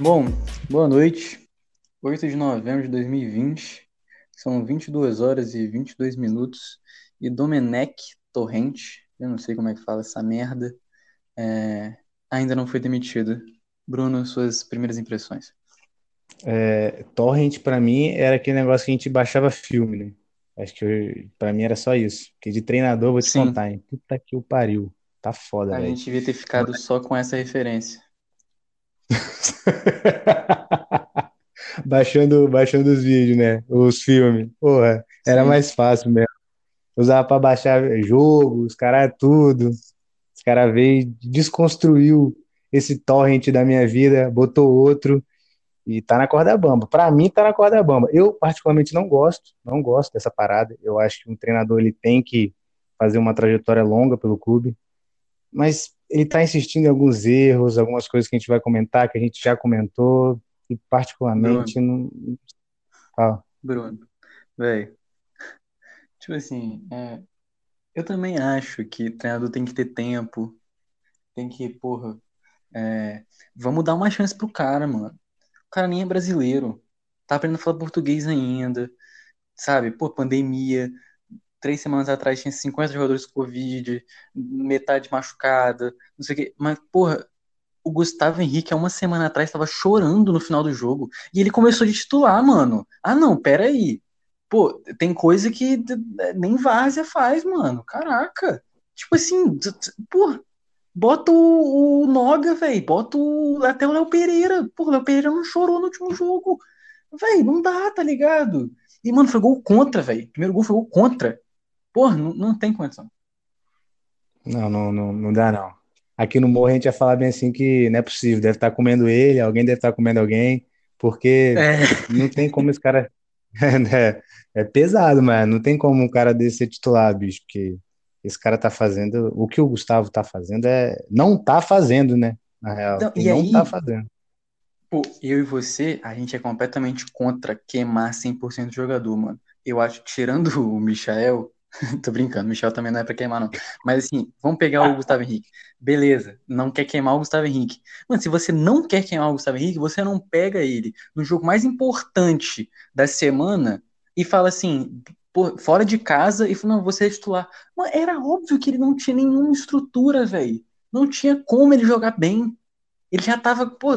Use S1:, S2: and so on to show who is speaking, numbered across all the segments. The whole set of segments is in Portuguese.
S1: Bom, boa noite. 8 de novembro de 2020. São 22 horas e 22 minutos. E Domenech Torrente, eu não sei como é que fala essa merda, é, ainda não foi demitido. Bruno, suas primeiras impressões.
S2: É, Torrent, para mim, era aquele negócio que a gente baixava filme, né? Acho que para mim era só isso. Porque de treinador, vou te
S1: Sim.
S2: contar, hein? Puta que o pariu. Tá foda,
S1: A
S2: velho.
S1: gente devia ter ficado só com essa referência.
S2: baixando, baixando os vídeos, né? Os filmes. Porra, era
S1: Sim.
S2: mais fácil mesmo. Usava pra baixar jogo, os caras tudo. Os caras veio, desconstruiu esse torrent da minha vida, botou outro e tá na corda bamba. Pra mim tá na corda bamba. Eu particularmente não gosto, não gosto dessa parada. Eu acho que um treinador ele tem que fazer uma trajetória longa pelo clube, mas ele tá insistindo em alguns erros, algumas coisas que a gente vai comentar, que a gente já comentou, e particularmente não. Fala.
S1: Bruno, velho. Tipo assim, é, eu também acho que treinador tem que ter tempo, tem que, porra, é, vamos dar uma chance pro cara, mano. O cara nem é brasileiro, tá aprendendo a falar português ainda, sabe? Pô, pandemia, três semanas atrás tinha 50 jogadores com Covid, metade machucada, não sei o quê. Mas, porra, o Gustavo Henrique, há uma semana atrás, tava chorando no final do jogo. E ele começou de titular, mano. Ah, não, aí. Pô, tem coisa que nem Várzea faz, mano. Caraca. Tipo assim, pô, bota o, o Noga, velho. Bota o, até o Léo Pereira. Pô, o Léo Pereira não chorou no último jogo. Velho, não dá, tá ligado? E, mano, foi gol contra, velho. Primeiro gol foi gol contra. Porra, não, não tem condição.
S2: Não, não, não, não dá, não. Aqui no Morro a gente ia falar bem assim que não é possível, deve estar comendo ele, alguém deve estar comendo alguém, porque
S1: É,
S2: não tem como esse cara. É, é pesado, mas não tem como um cara desse ser titular, bicho, porque esse cara tá fazendo. O que o Gustavo tá fazendo é. Não tá fazendo, né? Na real,
S1: Não,
S2: ele
S1: e
S2: não
S1: aí-
S2: tá fazendo.
S1: Pô, eu e você, a gente é completamente contra queimar 100% do jogador, mano. Eu acho, tirando o Michael, tô brincando, Michel também não é pra queimar, não. Mas assim, vamos pegar o Gustavo Henrique. Beleza, não quer queimar o Gustavo Henrique. Mano, se você não quer queimar o Gustavo Henrique, você não pega ele no jogo mais importante da semana e fala assim, pô, fora de casa, e fala, não, você é titular. Era óbvio que ele não tinha nenhuma estrutura, velho. Não tinha como ele jogar bem. Ele já tava, pô,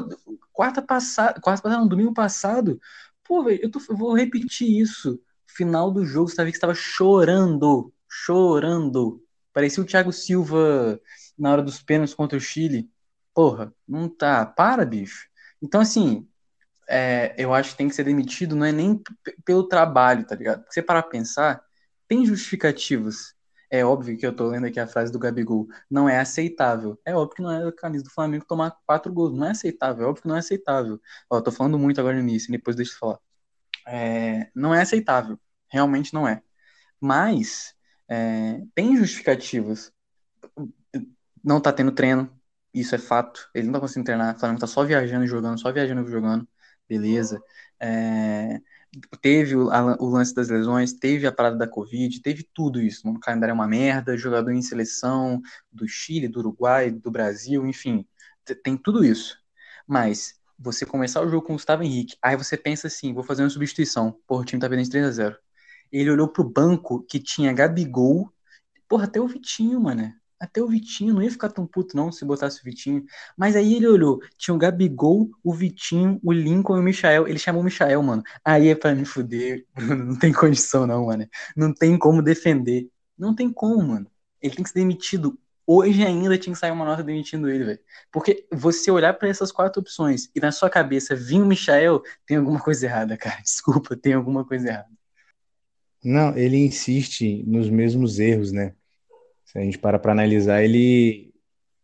S1: quarta passada, quarta passada, não, domingo passado. Pô, velho, eu, eu vou repetir isso. Final do jogo, você estava chorando, chorando. Parecia o Thiago Silva na hora dos pênaltis contra o Chile. Porra, não tá. Para, bicho. Então, assim, é, eu acho que tem que ser demitido, não é nem pelo trabalho, tá ligado? Porque você parar pra pensar, tem justificativas. É óbvio que eu tô lendo aqui a frase do Gabigol. Não é aceitável. É óbvio que não é a camisa do Flamengo tomar quatro gols. Não é aceitável. É óbvio que não é aceitável. Ó, tô falando muito agora no início, depois deixa eu falar. É, não é aceitável. Realmente não é. Mas é, tem justificativas. Não tá tendo treino. Isso é fato. Ele não tá conseguindo treinar. O Flamengo tá só viajando e jogando, só viajando e jogando. Beleza. É, teve o, a- o lance das lesões, teve a parada da Covid, teve tudo isso. O calendário é uma merda, jogador em seleção do Chile, do Uruguai, do Brasil, enfim, tem tudo isso. Mas você começar o jogo com o Gustavo Henrique, aí você pensa assim, vou fazer uma substituição. Porra, o time tá perdendo de 3 a 0 Ele olhou pro banco que tinha Gabigol, porra, até o Vitinho, mano. Até o Vitinho, não ia ficar tão puto não se botasse o Vitinho. Mas aí ele olhou, tinha o Gabigol, o Vitinho, o Lincoln e o Michael. Ele chamou o Michael, mano. Aí é pra me fuder. Não tem condição, não, mano. Não tem como defender. Não tem como, mano. Ele tem que ser demitido. Hoje ainda tinha que sair uma nota demitindo ele, velho. Porque você olhar pra essas quatro opções e na sua cabeça vir o Michael, tem alguma coisa errada, cara. Desculpa, tem alguma coisa errada.
S2: Não, ele insiste nos mesmos erros, né? Se a gente para para analisar, ele,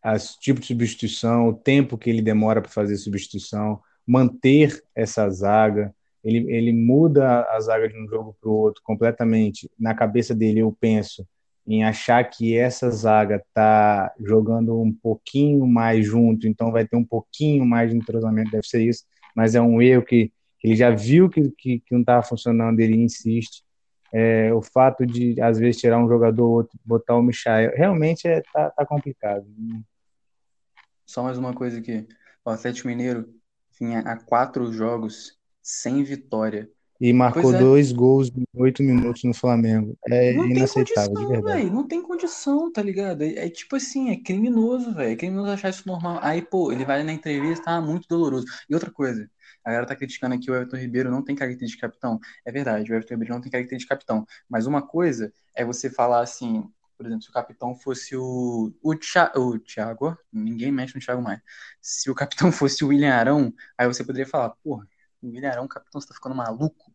S2: as tipo de substituição, o tempo que ele demora para fazer substituição, manter essa zaga, ele, ele muda a zaga de um jogo para o outro completamente. Na cabeça dele, eu penso em achar que essa zaga tá jogando um pouquinho mais junto, então vai ter um pouquinho mais de entrosamento, deve ser isso, mas é um erro que ele já viu que, que, que não estava funcionando, ele insiste. é, o fato de, às vezes, tirar um jogador ou outro, botar o Michael, realmente é, tá, tá complicado.
S1: Só mais uma coisa aqui. O Atlético Mineiro vinha há quatro jogos sem vitória.
S2: E marcou é. dois gols em oito minutos no Flamengo. É não inaceitável,
S1: condição,
S2: de verdade.
S1: Véio, não tem condição, tá ligado? É, é tipo assim, é criminoso, velho. É criminoso achar isso normal. Aí, pô, ele vai na entrevista, tá muito doloroso. E outra coisa, a galera tá criticando aqui o Everton Ribeiro não tem característica de capitão. É verdade, o Everton Ribeiro não tem característica de capitão. Mas uma coisa é você falar assim, por exemplo, se o capitão fosse o. O, o Thiago, ninguém mexe no Thiago mais. Se o capitão fosse o William Arão, aí você poderia falar, porra, o William Arão, capitão, você tá ficando maluco.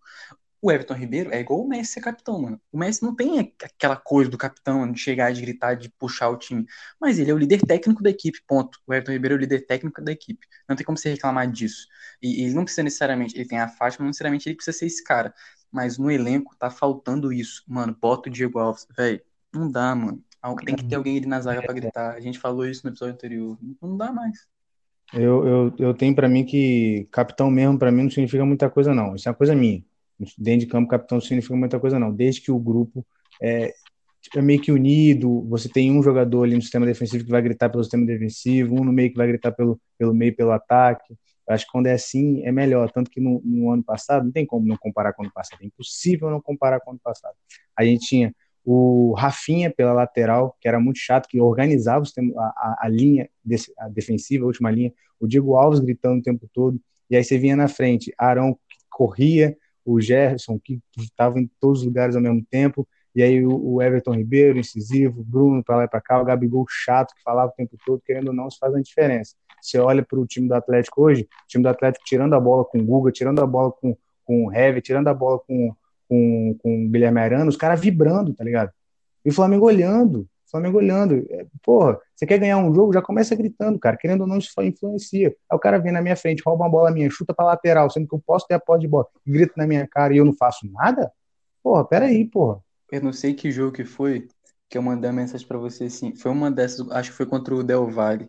S1: O Everton Ribeiro é igual o Messi ser capitão, mano. O Messi não tem aquela coisa do capitão de chegar, de gritar, de puxar o time. Mas ele é o líder técnico da equipe, ponto. O Everton Ribeiro é o líder técnico da equipe. Não tem como você reclamar disso. E, ele não precisa necessariamente, ele tem a faixa, mas não necessariamente ele precisa ser esse cara. Mas no elenco tá faltando isso. Mano, bota o Diego Alves. Velho, não dá, mano. Tem que ter alguém ali na zaga pra gritar. A gente falou isso no episódio anterior. Não dá mais.
S2: Eu, eu, eu tenho para mim que capitão mesmo, para mim, não significa muita coisa, não. Isso é uma coisa minha. Dentro de campo, capitão não significa muita coisa, não. Desde que o grupo é, é meio que unido, você tem um jogador ali no sistema defensivo que vai gritar pelo sistema defensivo, um no meio que vai gritar pelo, pelo meio, pelo ataque. Eu acho que quando é assim, é melhor. Tanto que no, no ano passado, não tem como não comparar com o ano passado. É impossível não comparar com o ano passado. A gente tinha o Rafinha pela lateral, que era muito chato, que organizava a, a, a linha a defensiva, a última linha, o Diego Alves gritando o tempo todo, e aí você vinha na frente, Arão corria, o Gerson que estava em todos os lugares ao mesmo tempo, e aí o, Everton Ribeiro, incisivo, Bruno para lá e para cá, o Gabigol chato, que falava o tempo todo, querendo ou não, isso faz a diferença. Você olha para o time do Atlético hoje, o time do Atlético tirando a bola com o Guga, tirando a bola com, com o Heavy, tirando a bola com com, com o Guilherme Arana, os caras vibrando, tá ligado? E o Flamengo olhando, o Flamengo olhando. É, porra, você quer ganhar um jogo, já começa gritando, cara. Querendo ou não, isso influencia. Aí o cara vem na minha frente, rouba uma bola minha, chuta pra lateral, sendo que eu posso ter a posse de bola, grita na minha cara e eu não faço nada? Porra, peraí, porra.
S1: Eu não sei que jogo que foi que eu mandei a mensagem para você assim. Foi uma dessas, acho que foi contra o Del Valle.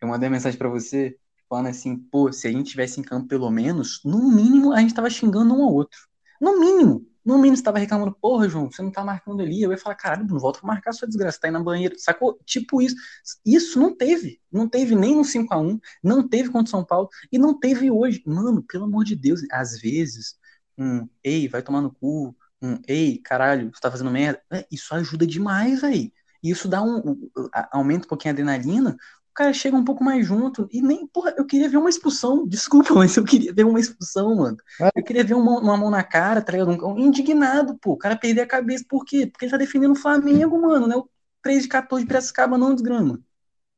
S1: Eu mandei a mensagem para você falando assim, pô, se a gente tivesse em campo pelo menos, no mínimo a gente tava xingando um ao outro. No mínimo. No mínimo você tava reclamando, porra, João, você não tá marcando ali. Eu ia falar, caralho, não volta pra marcar sua desgraça, tá aí na banheira. Sacou? Tipo isso. Isso não teve. Não teve nem no 5x1, não teve contra o São Paulo e não teve hoje. Mano, pelo amor de Deus, às vezes, um, ei, vai tomar no cu, um, ei, caralho, você tá fazendo merda. É, isso ajuda demais, velho. Isso dá um, aumenta um pouquinho a adrenalina, cara chega um pouco mais junto. E nem, porra, eu queria ver uma expulsão. Desculpa, mas eu queria ver uma expulsão, mano. É. Eu queria ver uma, uma, mão na cara, tá ligado? Um, indignado, pô. O cara perder a cabeça. Por quê? Porque ele tá defendendo o Flamengo, mano, né? O 3 de 14 de Piracicaba não desgrama.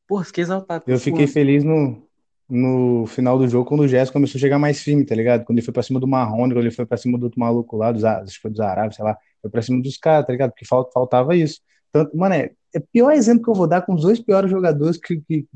S1: Porra, fiquei exaltado.
S2: Eu fiquei feliz no, no final do jogo quando o Gerson começou a chegar mais firme, tá ligado? Quando ele foi pra cima do Marrone, quando ele foi pra cima do outro maluco lá, dos, acho que foi dos Arábios, sei lá. Foi pra cima dos caras, tá ligado? Porque faltava isso. Tanto, mano, é, é o pior exemplo que eu vou dar com os dois piores jogadores que, que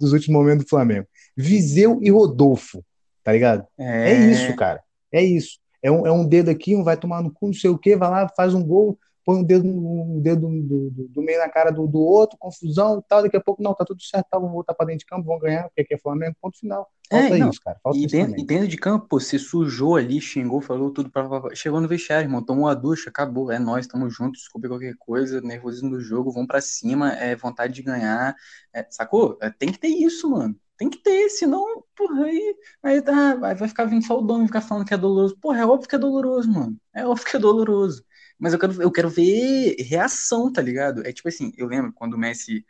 S2: dos últimos momentos do Flamengo. Viseu e Rodolfo, tá ligado? É, é isso, cara. É isso. É um, é um dedo aqui, um vai tomar no cu, não sei o quê, vai lá, faz um gol, põe um dedo, um dedo do, do, do, meio na cara do, do outro, confusão e tal. Daqui a pouco, não, tá tudo certo, tá, vamos voltar pra dentro de campo, vão ganhar, porque aqui é Flamengo, ponto final. Falta é, isso, cara. Falta
S1: e, dentro, e dentro de campo, pô, você sujou ali, xingou, falou tudo, pra, chegou no vestiário, irmão, tomou a ducha, acabou, é nós, estamos juntos, desculpe qualquer coisa, nervosismo do jogo, vão para cima, é vontade de ganhar, é, sacou? É, tem que ter isso, mano. Tem que ter, senão, porra, aí, aí tá, vai ficar vindo só o dono ficar falando que é doloroso. Porra, é óbvio que é doloroso, mano. É óbvio que é doloroso. Mas eu quero, eu quero ver reação, tá ligado? É tipo assim, eu lembro quando o Messi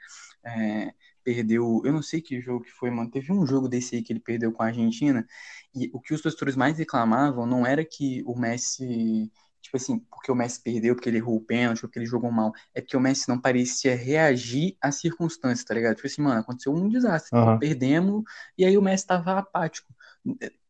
S1: é, perdeu, eu não sei que jogo que foi, mano. Teve um jogo desse aí que ele perdeu com a Argentina, e o que os torcedores mais reclamavam não era que o Messi, tipo assim, porque o Messi perdeu, porque ele errou o pênalti, porque ele jogou mal, é porque o Messi não parecia reagir às circunstâncias, tá ligado? Tipo assim, mano, aconteceu um desastre, uhum. perdemos, e aí o Messi tava apático.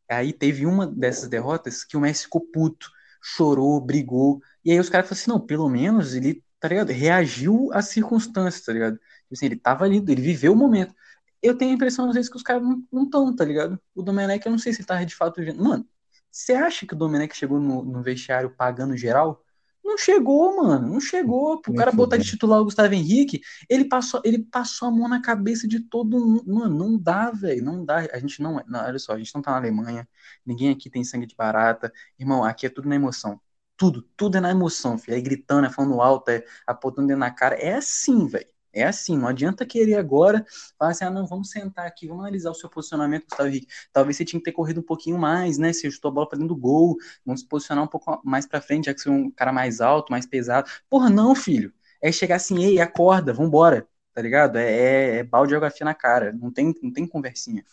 S1: Aí teve uma dessas derrotas que o Messi ficou puto, chorou, brigou, e aí os caras falaram assim, não, pelo menos ele, tá ligado? Reagiu às circunstâncias, tá ligado? Tipo assim, ele tava ali, ele viveu o momento. Eu tenho a impressão, às vezes, que os caras não estão, tá ligado? O Domenech, eu não sei se ele tá de fato. Mano, você acha que o Domenech chegou no, no vestiário pagando geral? Não chegou, mano. Não chegou. Pro cara botar de titular o Gustavo Henrique, ele passou, ele passou a mão na cabeça de todo mundo. Mano, não dá, velho. Não dá. A gente não, não. Olha só, a gente não tá na Alemanha. Ninguém aqui tem sangue de barata. Irmão, aqui é tudo na emoção tudo, tudo é na emoção, filho. É gritando, é falando alto, é apontando dentro na cara. É assim, velho. É assim, não adianta querer agora falar assim, ah, não, vamos sentar aqui, vamos analisar o seu posicionamento, Gustavo Henrique. Talvez você tinha que ter corrido um pouquinho mais, né? Você ajustou a bola para dentro do gol, vamos se posicionar um pouco mais para frente, já que você é um cara mais alto, mais pesado. Porra, não, filho. É chegar assim, ei, acorda, vambora, tá ligado? É, é, é balde de geografia na cara, não tem, não tem conversinha.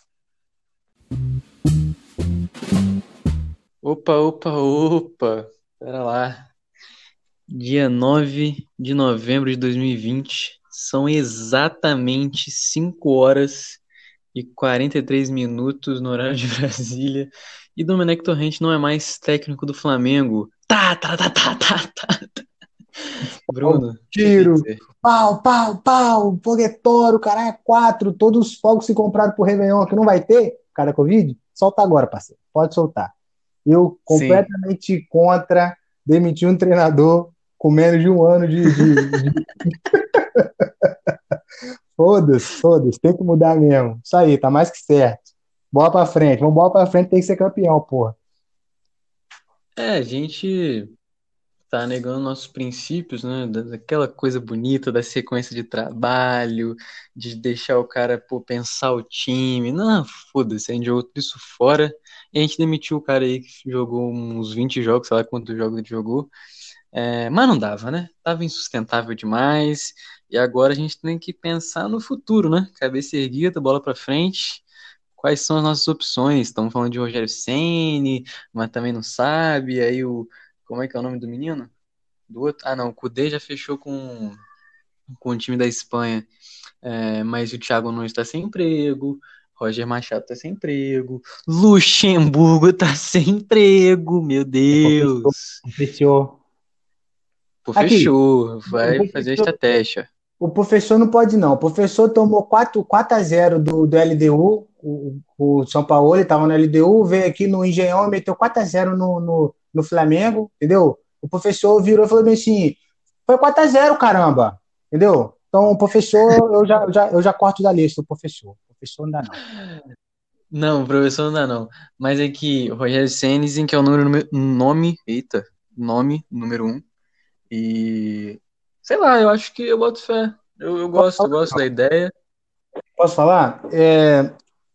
S1: Opa, opa, opa, pera lá. Dia 9 de novembro de 2020, são exatamente 5 horas e 43 minutos no horário de Brasília. E Domenech Torrente não é mais técnico do Flamengo. Tá, tá, tá, tá, tá, tá.
S2: Bruno. Tiro. Pau, pau, pau. Foguetório, caralho, quatro. Todos os fogos se compraram pro Réveillon que não vai ter, cara Covid. Solta agora, parceiro. Pode soltar. Eu completamente Sim. contra demitir um treinador com menos de um ano de. de, de... foda-se, foda-se, tem que mudar mesmo. Isso aí, tá mais que certo. Bola pra frente, vamos bola pra frente, tem que ser campeão, porra.
S1: É, a gente tá negando nossos princípios, né? Daquela coisa bonita da sequência de trabalho, de deixar o cara pô, pensar o time. Não, foda-se, a gente jogou tudo isso fora. A gente demitiu o cara aí que jogou uns 20 jogos, sei lá quantos jogos ele jogou. É, mas não dava, né? Tava insustentável demais. E agora a gente tem que pensar no futuro, né? Cabeça erguida, bola para frente. Quais são as nossas opções? Estamos falando de Rogério Ceni, mas também não sabe. Aí o como é que é o nome do menino? Do outro? Ah, não, o Kudê já fechou com com o time da Espanha. É, mas o Thiago Nunes está sem emprego. Roger Machado tá sem emprego. Luxemburgo tá sem emprego, meu Deus.
S2: Fechou.
S1: Fechou, vai fazer a estratégia.
S2: O professor não pode, não. O professor tomou 4, 4 a 0 do, do LDU. O, o São Paulo estava no LDU, veio aqui no Engenhão e meteu 4 a 0 no, no, no Flamengo, entendeu? O professor virou e falou assim: foi 4 a 0 caramba, entendeu? Então, o professor, eu já, já, eu já corto da lista, o professor. Professor não dá, não.
S1: Não, professor não dá, não. Mas é que o Rogério Senes, que é o número, nome, eita, nome número um, e sei lá, eu acho que eu boto fé. Eu, eu gosto, eu gosto da ideia.
S2: Posso falar? É,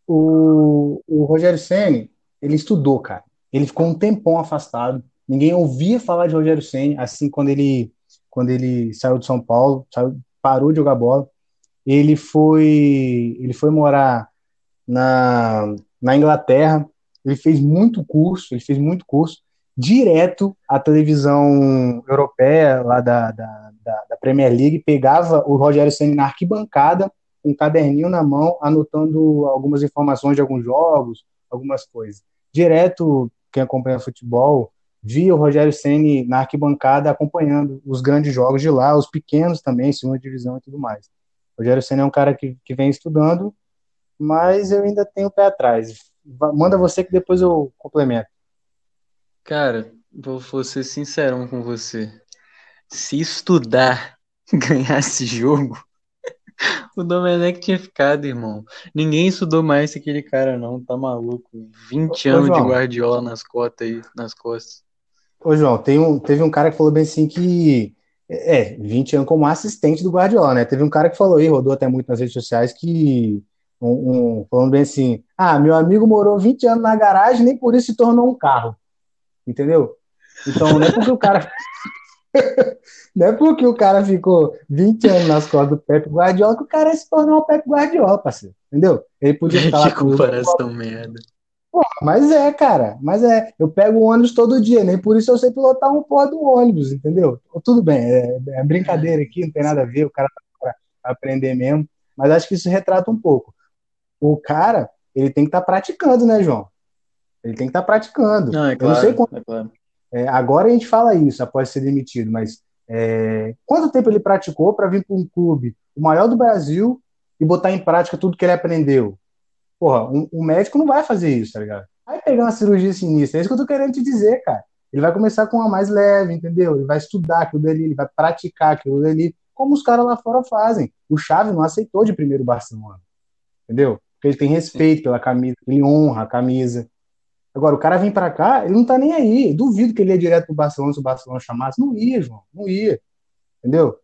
S2: o, o Rogério Senni, ele estudou, cara. Ele ficou um tempão afastado. Ninguém ouvia falar de Rogério Senni, assim, quando ele, quando ele saiu de São Paulo, saiu, parou de jogar bola. Ele foi, ele foi morar na, na Inglaterra. Ele fez muito curso, ele fez muito curso direto à televisão europeia, lá da, da, da, Premier League, pegava o Rogério Senna na arquibancada, com um caderninho na mão, anotando algumas informações de alguns jogos, algumas coisas. Direto, quem acompanha futebol, via o Rogério Senna na arquibancada acompanhando os grandes jogos de lá, os pequenos também, segunda divisão e tudo mais. O Rogério Senna é um cara que, que vem estudando, mas eu ainda tenho o pé atrás. Manda você que depois eu complemento.
S1: Cara, vou, vou ser sincero com você. Se estudar ganhasse jogo, o Domenech tinha ficado, irmão. Ninguém estudou mais que aquele cara, não. Tá maluco. 20 Ô, anos João. de Guardiola nas costas aí, nas costas.
S2: Ô, João, tem um, teve um cara que falou bem assim que. É, 20 anos como assistente do Guardiola, né? Teve um cara que falou aí, rodou até muito nas redes sociais, que. Um, um, falando bem assim: ah, meu amigo morou 20 anos na garagem, nem por isso se tornou um carro. Entendeu? Então, não é porque o cara. não é porque o cara ficou 20 anos nas costas do Pepe Guardiola que o cara se tornou o Pepe Guardiola, parceiro. Entendeu? Ele podia
S1: lá. Que comparação merda.
S2: Mas é, cara. Mas é. Eu pego o ônibus todo dia, nem por isso eu sei pilotar um porra do ônibus, entendeu? Tudo bem, é, é brincadeira aqui, não tem nada a ver, o cara tá pra aprender mesmo. Mas acho que isso retrata um pouco. O cara, ele tem que estar tá praticando, né, João? Ele tem que estar tá praticando.
S1: Não, é claro, eu não sei quanto... é claro.
S2: É, agora a gente fala isso após ser demitido, mas é, quanto tempo ele praticou para vir para um clube, o maior do Brasil, e botar em prática tudo que ele aprendeu? Porra, um, um médico não vai fazer isso, tá ligado? Vai pegar uma cirurgia sinistra, é isso que eu tô querendo te dizer, cara. Ele vai começar com uma mais leve, entendeu? Ele vai estudar aquilo dali, ele vai praticar aquilo dali, como os caras lá fora fazem. O Chave não aceitou de primeiro Barcelona, entendeu? Porque ele tem respeito pela camisa, ele honra a camisa. Agora, o cara vem para cá, ele não tá nem aí. Duvido que ele ia direto pro Barcelona se o Barcelona chamasse. Não ia, João. Não ia. Entendeu?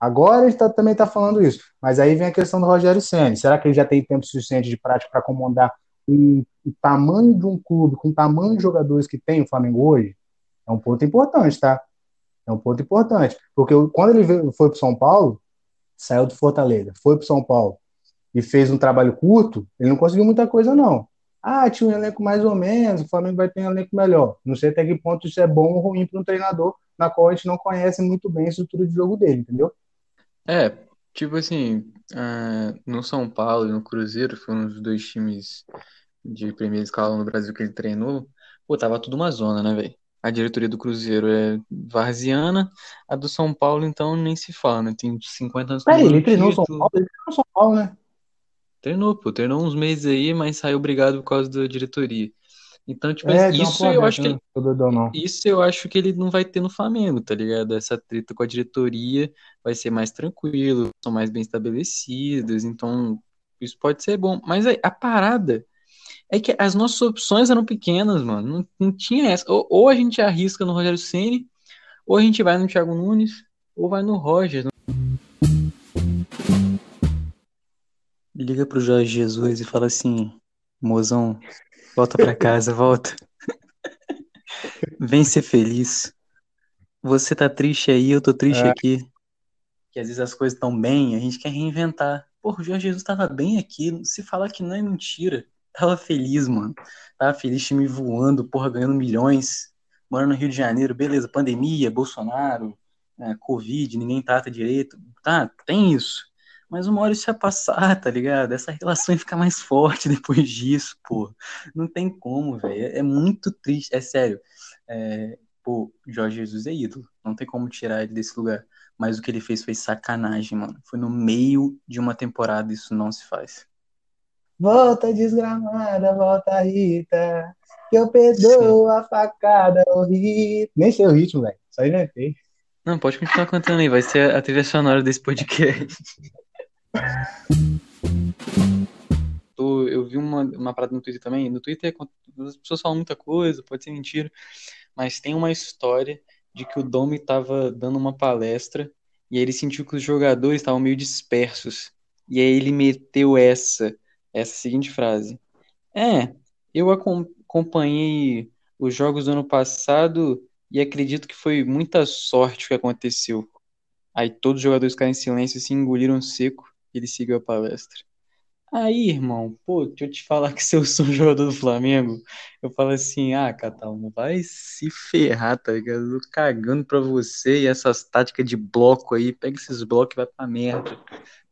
S2: Agora ele tá, também está falando isso. Mas aí vem a questão do Rogério Senna. Será que ele já tem tempo suficiente de prática para comandar o, o, tamanho de um clube, com o tamanho de jogadores que tem o Flamengo hoje? É um ponto importante, tá? É um ponto importante. Porque quando ele veio, foi para São Paulo, saiu do Fortaleza, foi para São Paulo e fez um trabalho curto, ele não conseguiu muita coisa, não. Ah, tinha um elenco mais ou menos, o Flamengo vai ter um elenco melhor. Não sei até que ponto isso é bom ou ruim para um treinador na qual a gente não conhece muito bem a estrutura de jogo dele, entendeu?
S1: É, tipo assim, uh, no São Paulo e no Cruzeiro, foram os dois times de primeira escala no Brasil que ele treinou, pô, tava tudo uma zona, né, velho? A diretoria do Cruzeiro é varziana, a do São Paulo, então, nem se fala, né? Tem 50 anos
S2: Peraí, ele treinou São Paulo? Ele treinou São Paulo, né?
S1: Treinou, pô, treinou uns meses aí, mas saiu obrigado por causa da diretoria. Então, tipo, é, isso eu acho que ele, isso eu acho que ele não vai ter no Flamengo, tá ligado? Essa treta com a diretoria vai ser mais tranquilo, são mais bem estabelecidas, então isso pode ser bom. Mas a, a parada é que as nossas opções eram pequenas, mano. Não, não tinha essa. Ou, ou, a gente arrisca no Rogério Ceni, ou a gente vai no Thiago Nunes, ou vai no Roger. Liga pro Jorge Jesus e fala assim: mozão, volta pra casa, volta. Vem ser feliz. Você tá triste aí, eu tô triste é. aqui. Que às vezes as coisas estão bem, a gente quer reinventar. Porra, o Jorge Jesus tava bem aqui. Se falar que não é mentira. Tava feliz, mano. Tava feliz, time voando, porra, ganhando milhões. Morando no Rio de Janeiro, beleza, pandemia, Bolsonaro, né, Covid, ninguém trata direito. Tá, tem isso. Mas uma hora isso ia passar, tá ligado? Essa relação ia ficar mais forte depois disso, pô. Não tem como, velho. É muito triste, é sério. É, pô, Jorge Jesus é ídolo. Não tem como tirar ele desse lugar. Mas o que ele fez foi sacanagem, mano. Foi no meio de uma temporada, isso não se faz.
S2: Volta desgramada, volta Rita. Que eu perdoo Sim. a facada, o Rita. Nem sei o ritmo, velho. Só inventei.
S1: Não, pode continuar cantando aí. Vai ser a trilha sonora desse podcast. eu vi uma, uma parada no Twitter também. No Twitter as pessoas falam muita coisa, pode ser mentira, mas tem uma história de que o Domi estava dando uma palestra e aí ele sentiu que os jogadores estavam meio dispersos. E aí ele meteu essa, essa seguinte frase: É, eu acompanhei os jogos do ano passado e acredito que foi muita sorte o que aconteceu. Aí todos os jogadores ficaram em silêncio e se engoliram seco ele seguiu a palestra. Aí, irmão, pô, deixa eu te falar que se eu sou jogador do Flamengo, eu falo assim, ah, Catalmo, vai se ferrar, tá ligado? Eu tô cagando pra você e essas táticas de bloco aí, pega esses blocos e vai pra merda.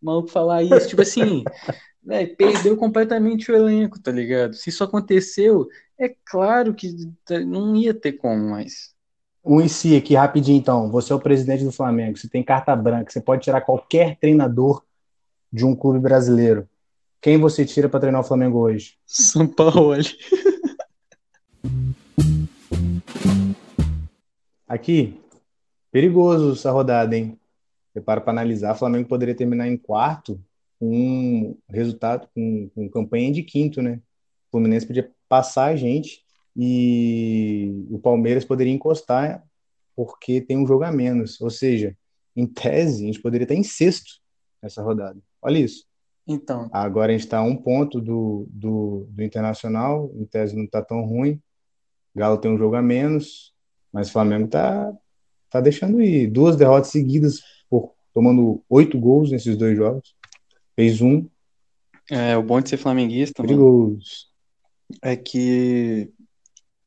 S1: O maluco falar isso, tipo assim, véio, perdeu completamente o elenco, tá ligado? Se isso aconteceu, é claro que não ia ter como mais.
S2: Um em si aqui, rapidinho então. Você é o presidente do Flamengo, você tem carta branca, você pode tirar qualquer treinador de um clube brasileiro, quem você tira para treinar o Flamengo hoje?
S1: São Paulo.
S2: Aqui, perigoso essa rodada, hein? Prepara para analisar. O Flamengo poderia terminar em quarto com um resultado, com, com campanha de quinto, né? O Fluminense podia passar a gente e o Palmeiras poderia encostar porque tem um jogo a menos. Ou seja, em tese, a gente poderia estar em sexto nessa rodada. Olha isso.
S1: Então.
S2: Agora a gente está a um ponto do, do, do Internacional, em tese não está tão ruim. Galo tem um jogo a menos, mas o Flamengo está tá deixando ir. Duas derrotas seguidas, por, tomando oito gols nesses dois jogos. Fez um.
S1: É, o bom de ser flamenguista,
S2: Perigoso.
S1: é que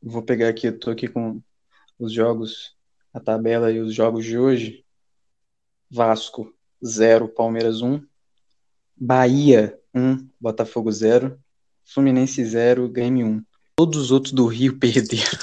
S1: vou pegar aqui, eu tô aqui com os jogos, a tabela e os jogos de hoje. Vasco 0, Palmeiras 1, Bahia 1, Botafogo 0, Fluminense 0, Grêmio 1. Todos os outros do Rio perderam.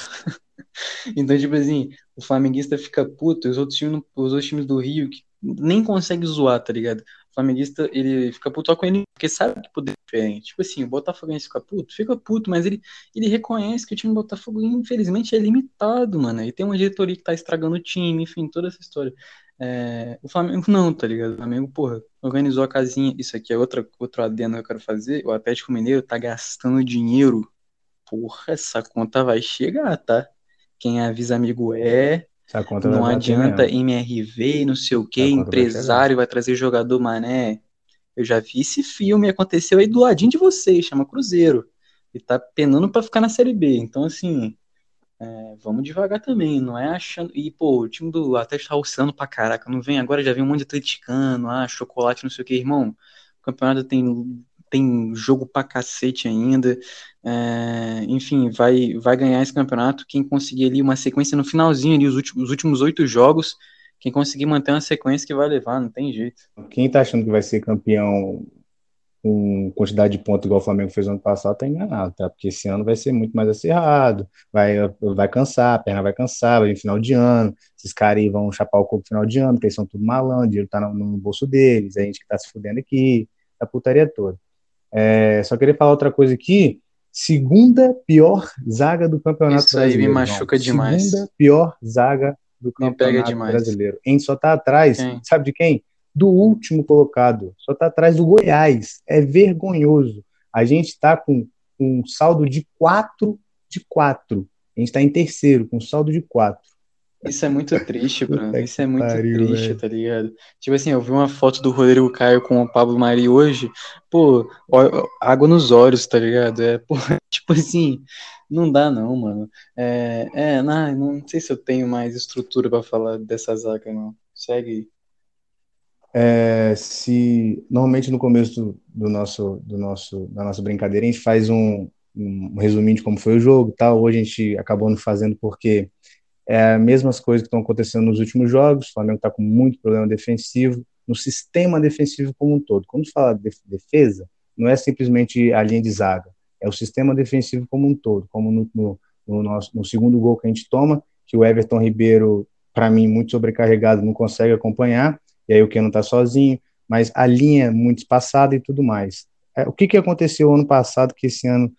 S1: então, tipo assim, o flamenguista fica puto, os outros times, os outros times do Rio que nem consegue zoar, tá ligado? O flamenguista, ele fica puto só com ele, porque sabe que poder é diferente. Tipo assim, o Botafoguense fica puto, fica puto, mas ele, ele reconhece que o time do Botafogo, infelizmente, é limitado, mano. E tem uma diretoria que tá estragando o time, enfim, toda essa história. É, o Flamengo não, tá ligado? O Flamengo, porra, organizou a casinha. Isso aqui é outra, outro adendo que eu quero fazer. O Atlético Mineiro tá gastando dinheiro porra, essa conta vai chegar, tá? Quem avisa amigo é.
S2: Essa conta
S1: Não adianta. MRV, não sei o que,
S2: conta vai
S1: empresário vai trazer jogador mané. Eu já vi esse filme, aconteceu aí do ladinho de vocês, chama Cruzeiro. E tá penando pra ficar na Série B. Então, assim, é, vamos devagar também, não é achando. E, pô, o time do Atlético tá oscilando pra caraca. Não vem agora, já vem um monte de atleticano, ah, chocolate, não sei o que, irmão. O campeonato tem, tem jogo pra cacete ainda. É, enfim, vai, vai ganhar esse campeonato. Quem conseguir ali uma sequência no finalzinho ali, os últimos, os últimos oito jogos, quem conseguir manter uma sequência que vai levar, não tem jeito.
S2: Quem tá achando que vai ser campeão com quantidade de pontos igual o Flamengo fez ano passado, tá enganado, tá? Porque esse ano vai ser muito mais acirrado, vai, vai cansar, a perna vai cansar, vai vir final de ano, esses caras aí vão chapar o corpo no final de ano, porque eles são tudo malandro, o dinheiro tá no, no bolso deles, a gente que tá se fudendo aqui, a putaria toda. É, só queria falar outra coisa aqui, segunda pior zaga do campeonato
S1: Isso aí me
S2: brasileiro.
S1: machuca
S2: João.
S1: demais.
S2: Segunda pior zaga do campeonato brasileiro. A gente só tá atrás,
S1: Quem?
S2: sabe de quem? Do último colocado. Só tá atrás do Goiás. É vergonhoso. A gente tá com um saldo de 4 de 4. A gente tá em terceiro, com saldo de 4.
S1: Isso é muito triste, Bruno. Isso é muito
S2: pariu,
S1: triste, tá ligado? Tipo assim, eu vi uma foto do Rodrigo Caio com o Pablo Mari hoje, pô, ó- água nos olhos, tá ligado? É, pô, tipo assim, não dá não, mano. É, é, não, não sei se eu tenho mais estrutura pra falar dessa zaga, não. Segue.
S2: É, se normalmente no começo do, do nosso, do nosso, da nossa brincadeira a gente faz um, um resuminho de como foi o jogo, tal. Hoje a gente acabou não fazendo porque é as mesmas coisas que estão acontecendo nos últimos jogos. O Flamengo está com muito problema defensivo no sistema defensivo como um todo. Quando fala de defesa, não é simplesmente a linha de zaga, é o sistema defensivo como um todo, como no, no, no nosso, no segundo gol que a gente toma, que o Everton Ribeiro, para mim, muito sobrecarregado, não consegue acompanhar e aí o Keno tá sozinho, mas a linha é muito espaçada e tudo mais. É, o que, que aconteceu ano passado que esse ano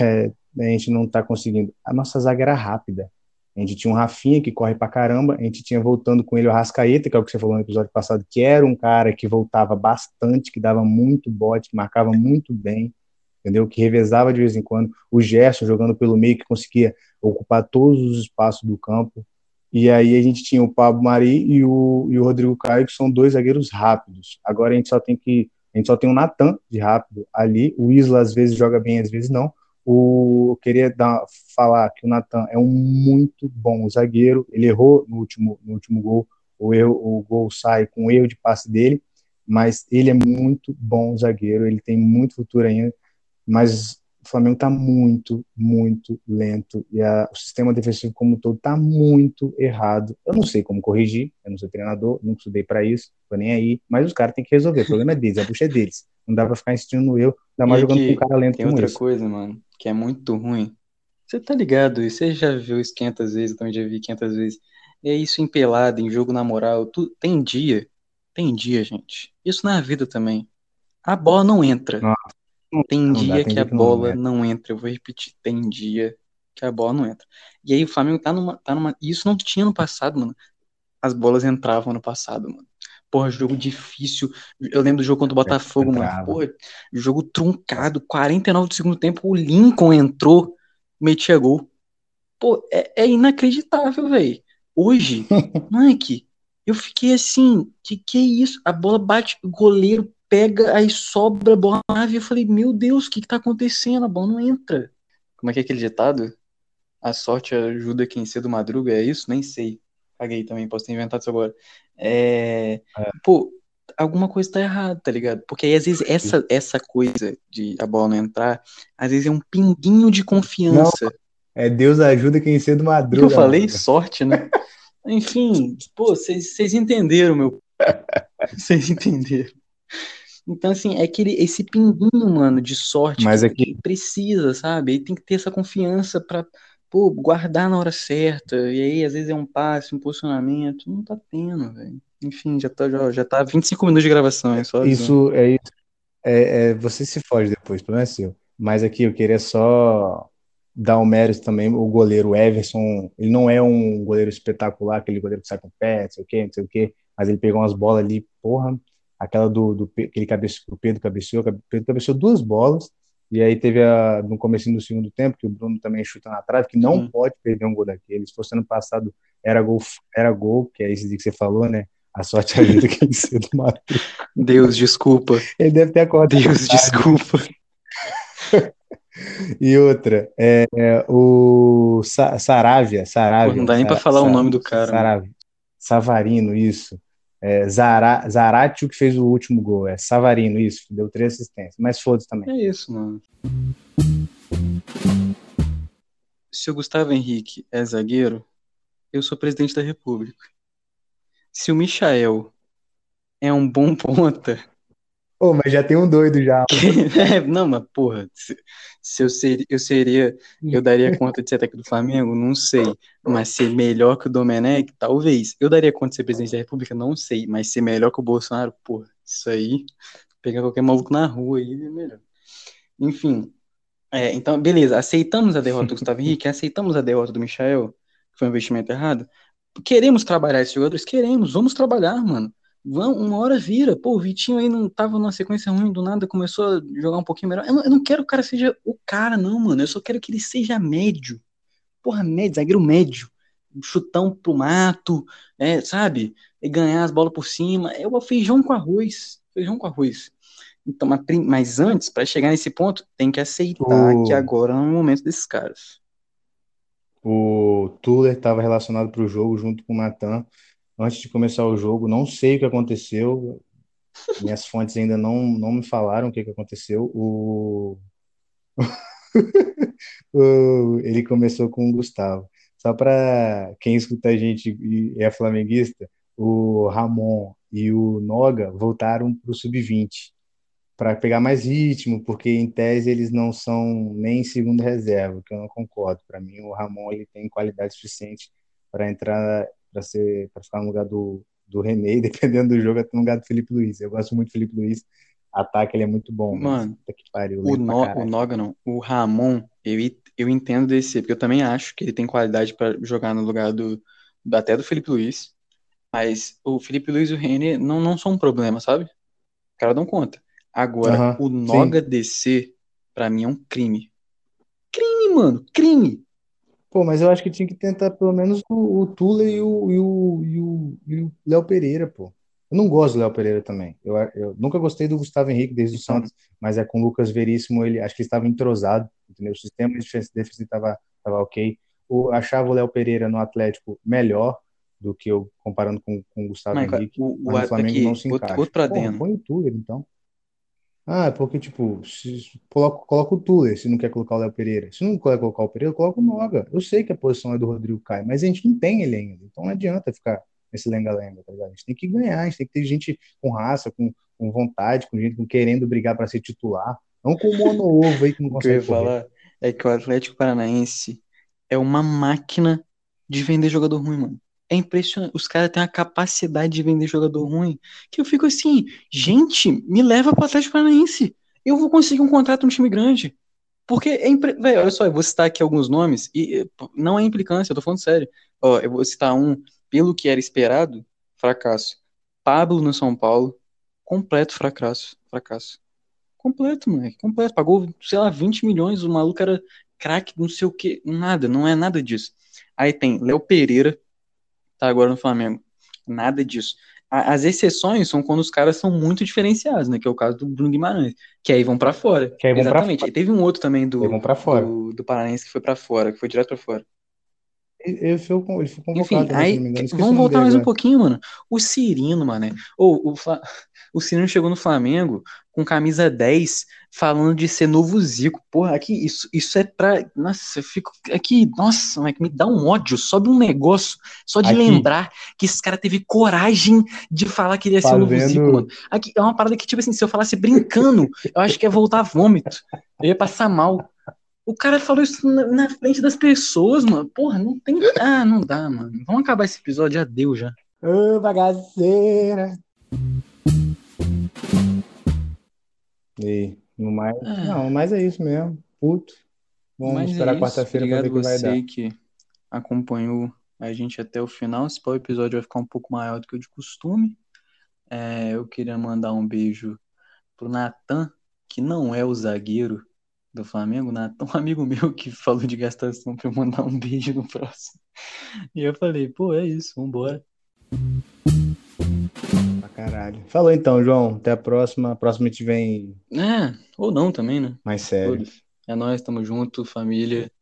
S2: é, a gente não tá conseguindo? A nossa zaga era rápida. A gente tinha um Rafinha que corre pra caramba, a gente tinha voltando com ele o Rascaeta, que é o que você falou no episódio passado, que era um cara que voltava bastante, que dava muito bote, que marcava muito bem, entendeu? Que revezava de vez em quando. O Gerson jogando pelo meio, que conseguia ocupar todos os espaços do campo. E aí a gente tinha o Pablo Mari e o, e o Rodrigo Caio, que são dois zagueiros rápidos. Agora a gente só tem que. A gente só tem o Natan de rápido ali. O Isla às vezes joga bem, às vezes não. O, eu queria dar, falar que o Natan é um muito bom zagueiro. Ele errou no último, no último gol. O, erro, o gol sai com o erro de passe dele, mas ele é muito bom zagueiro. Ele tem muito futuro ainda. Mas o Flamengo está muito, muito lento e a, o sistema defensivo como um todo está muito errado. Eu não sei como corrigir, eu não sou treinador, não estudei para isso, tô nem aí, mas os caras têm que resolver. O problema é deles, a bucha é deles. Não dá para ficar insistindo no eu, ainda mais
S1: E
S2: jogando com um cara lento
S1: tem outra
S2: esse.
S1: coisa, mano, que é muito ruim. Você tá ligado? E Você já viu isso 500 vezes, eu também já vi 500 vezes. É isso em pelada, em jogo na moral. Tu, tem dia, tem dia, gente. Isso na vida também. A bola não entra.
S2: Não,
S1: Tem
S2: não dá,
S1: dia
S2: tem
S1: que
S2: dia
S1: a
S2: que não
S1: bola
S2: entra.
S1: não entra. Eu vou repetir, tem dia que a bola não entra. E aí o Flamengo tá numa, tá numa. Isso não tinha no passado, mano. As bolas entravam no passado, mano. Porra, jogo difícil. Eu lembro do jogo contra o Botafogo, mano. Porra, jogo truncado. 49 do segundo tempo, o Lincoln entrou, metia gol. Pô, é, é inacreditável, velho. Hoje, Mike, eu fiquei assim, que que é isso? A bola bate, o goleiro pega, aí sobra a bola na nave. Eu falei, meu Deus, o que que tá acontecendo? A bola não entra. Como é que é aquele ditado? A sorte ajuda quem cedo madruga, é isso? Nem sei. Caguei também, posso ter inventado isso agora. É... Pô, alguma coisa tá errada, tá ligado? Porque aí, às vezes, essa, essa coisa de a bola não entrar, às vezes é um pinguinho de confiança.
S2: É Deus ajuda quem cedo madruga.
S1: Eu falei sorte, né? Enfim, pô, vocês entenderam, meu. Vocês entenderam. Então, assim, é aquele, esse pinguinho, mano, de sorte
S2: Mas
S1: que,
S2: aqui-
S1: que precisa, sabe? Aí tem que ter essa confiança pra, pô, guardar na hora certa. E aí, às vezes, é um passe, um posicionamento. Não tá tendo, velho. Enfim, já tá, já, já tá 25 minutos de gravação, é só avisando.
S2: Isso é isso. É, é, você se foge depois, o problema é seu. Mas aqui eu queria só dar um mérito também. O goleiro Everson, ele não é um goleiro espetacular, aquele goleiro que sai com o pé, não sei o quê, não sei o quê, mas ele pegou umas bolas ali, porra, aquela do, do aquele cabeça, o Pedro cabeceou, o Pedro cabeceou duas bolas E aí teve a, no começo do segundo tempo, que o Bruno também chuta na trave, que não
S1: Sim.
S2: pode perder um gol daquele. Se fosse ano passado, era gol, era gol, que é esse que você falou, né? A sorte ajuda quem cedo mata.
S1: Deus, desculpa.
S2: Ele deve ter acordado.
S1: Deus, desculpa.
S2: E outra, é, é, o Sa Saravia, Saravia.
S1: Pô, não dá nem pra
S2: Sa-
S1: falar o
S2: Sa-
S1: nome do cara,
S2: Saravia. Savarino, isso. É, Zara, Zaratio que fez o último gol. É Savarino, isso. Deu três assistências. Mas foda-se também.
S1: É isso, mano. Se o Gustavo Henrique é zagueiro, eu sou presidente da República. Se o Michael é um bom ponta,
S2: Pô, mas já tem um doido já.
S1: É, não, mas porra, se, se eu, ser, eu seria, eu daria conta de ser técnico do Flamengo? Não sei. Mas ser melhor que o Domenech, talvez. Eu daria conta de ser presidente da República? Não sei. Mas ser melhor que o Bolsonaro, porra, isso aí, pegar qualquer maluco na rua aí é melhor. Enfim, é, então, beleza, aceitamos a derrota do Gustavo Henrique, aceitamos a derrota do Michael, que foi um investimento errado. Queremos trabalhar esses jogadores? Queremos, vamos trabalhar, mano. Vão, uma hora vira. Pô, o Vitinho aí não tava numa sequência ruim, do nada começou a jogar um pouquinho melhor. Eu não, eu não quero que o cara seja o cara, não, mano. Eu só quero que ele seja médio. Porra, médio, zagueiro médio. Chutão pro mato, é, sabe? E ganhar as bolas por cima. É o feijão com arroz. Feijão com arroz. Então, mas, antes, pra chegar nesse ponto, tem que aceitar
S2: O-
S1: que agora não é o momento desses caras.
S2: O Tuller estava relacionado para o jogo junto com o Natan antes de começar o jogo. Não sei o que aconteceu. Minhas fontes ainda não, não me falaram o que, que aconteceu. O... o- Ele começou com o Gustavo. Só para quem escuta a gente e é flamenguista, o Ramon e o Noga voltaram para o sub-20 para pegar mais ritmo, porque em tese eles não são nem segunda reserva, que eu não concordo. Para mim, o Ramon ele tem qualidade suficiente para entrar, para ser, para ficar no lugar do, do René, dependendo do jogo, até no lugar do Felipe Luiz. Eu gosto muito do Felipe Luiz. Ataque ele é muito bom,
S1: Mano,
S2: pariu,
S1: O, no, o
S2: caralho.
S1: Noga não, o Ramon, eu, eu entendo desse, porque eu também acho que ele tem qualidade para jogar no lugar do, do- até do Felipe Luiz, mas o Felipe Luiz e o René não, não são um problema, sabe? Os caras dão conta. Agora, o
S2: sim.
S1: Noga descer, pra mim é um crime. Crime, mano, crime.
S2: Pô, mas eu acho que tinha que tentar pelo menos o, o Tula e o, e o, e o, e o Léo Pereira, pô. Eu não gosto do Léo Pereira também. Eu, eu nunca gostei do Gustavo Henrique desde o
S1: Então,
S2: Santos, mas é com o Lucas Veríssimo, ele acho que estava entrosado, entendeu? O sistema de defesa estava tava ok. Eu achava o Léo Pereira no Atlético melhor do que eu comparando com, com o Gustavo
S1: Michael,
S2: Henrique,
S1: o, o,
S2: mas no Flamengo
S1: aqui,
S2: não se
S1: outro,
S2: encaixa.
S1: outro
S2: Porra,
S1: dentro.
S2: põe o Tuller, então. Ah, é porque, tipo, se, coloca, coloca o Tuller se não quer colocar o Léo Pereira. Se não quer colocar o Pereira, coloca o Noga. Eu sei que a posição é do Rodrigo Caio, mas a gente não tem ele ainda. Então não adianta ficar nesse lenga-lenga, tá ligado? A gente tem que ganhar, a gente tem que ter gente com raça, com, com vontade, com gente com querendo brigar para ser titular. Não com o mono-ovo aí que não
S1: O que eu ia
S2: consegue correr.
S1: falar é que o Atlético Paranaense é uma máquina de vender jogador ruim, mano. É impressionante. Os caras têm a capacidade de vender jogador ruim que eu fico assim, gente, me leva pro Atlético Paranaense. Eu vou conseguir um contrato num time grande. Porque é impre... Velho, olha só, eu vou citar aqui alguns nomes e e, não é implicância, eu tô falando sério. Ó, eu vou citar um, pelo que era esperado, fracasso. Pablo no São Paulo, completo fracasso, fracasso. Completo, moleque, completo. Pagou, sei lá, 20 milhões, o maluco era craque, não sei o que, nada, não é nada disso. Aí tem Léo Pereira, tá agora no Flamengo, nada disso. As exceções são quando os caras são muito diferenciados, né? Que é o caso do Bruno Guimarães, que aí vão pra fora.
S2: Que aí vão pra
S1: Exatamente. E teve um outro também do,
S2: pra fora.
S1: do, do Paranaense que foi pra fora, que foi direto pra fora.
S2: Ele, foi, ele foi convocado
S1: Enfim, aí
S2: engano. O
S1: vamos voltar
S2: dele
S1: mais um
S2: agora.
S1: pouquinho, mano. O Cirino, mano. Ou o, Fla- o Cirino chegou no Flamengo com camisa 10, falando de ser novo Zico. Porra, aqui, isso, isso é pra. Nossa, eu fico. Aqui, nossa, moleque, me dá um ódio, sobe um negócio só de
S2: Aqui.
S1: lembrar que esse cara teve coragem de falar que ele ia ser o novo
S2: Fazendo-
S1: Zico, mano. Aqui é uma parada que, tipo assim, se eu falasse brincando, eu acho que ia voltar vômito. Eu ia passar mal. O cara falou isso na, na frente das pessoas, mano. Porra, não tem. Ah, não dá, mano. Vamos acabar esse episódio, já deu já.
S2: Ô, bagaceira! E no mais,
S1: É.
S2: não, no mais é isso mesmo. Puto. Vamos
S1: Mas
S2: esperar
S1: é
S2: quarta-feira
S1: Obrigado
S2: ver o que vai dar.
S1: você que acompanhou a gente até o final. Esse episódio vai ficar um pouco maior do que o de costume. É, eu queria mandar um beijo pro Natan, que não é o zagueiro do Flamengo, Natan, um amigo meu que falou de gastação pra eu mandar um beijo no próximo. E eu falei, pô, é isso, vambora.
S2: Caralho. Falou então, João. Até a próxima. A próxima a gente vem
S1: É, ou não também, né?
S2: mais sério.
S1: É nóis, tamo junto, família.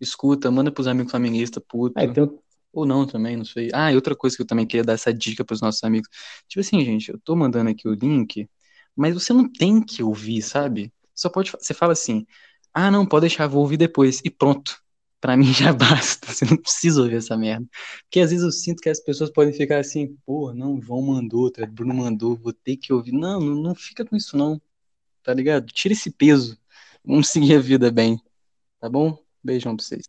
S1: Escuta, manda pros amigos flamenguistas, puto.
S2: Ah, e tem
S1: Ou não também, não sei. Ah, e outra coisa que eu também queria dar essa dica pros nossos amigos. Tipo assim, gente, eu tô mandando aqui o link, mas você não tem que ouvir, sabe? Só pode. Você fala assim, ah, não, pode deixar, vou ouvir depois. E pronto. Pra mim já basta. Você não precisa ouvir essa merda. Porque às vezes eu sinto que as pessoas podem ficar assim, pô, não, João mandou, Bruno mandou, vou ter que ouvir. Não, não, não fica com isso, não. Tá ligado? Tira esse peso. Vamos seguir a vida bem. Tá bom? Beijão pra vocês.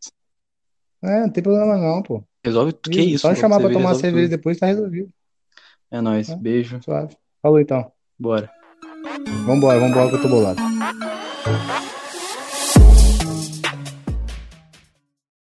S2: É, não tem problema não, pô.
S1: Resolve. Que isso?
S2: Só chamar pra tomar cerveja
S1: tudo.
S2: depois tá resolvido.
S1: É nóis.
S2: É.
S1: Beijo.
S2: Suave. Falou então.
S1: Bora.
S2: Vambora, vambora que eu tô bolado.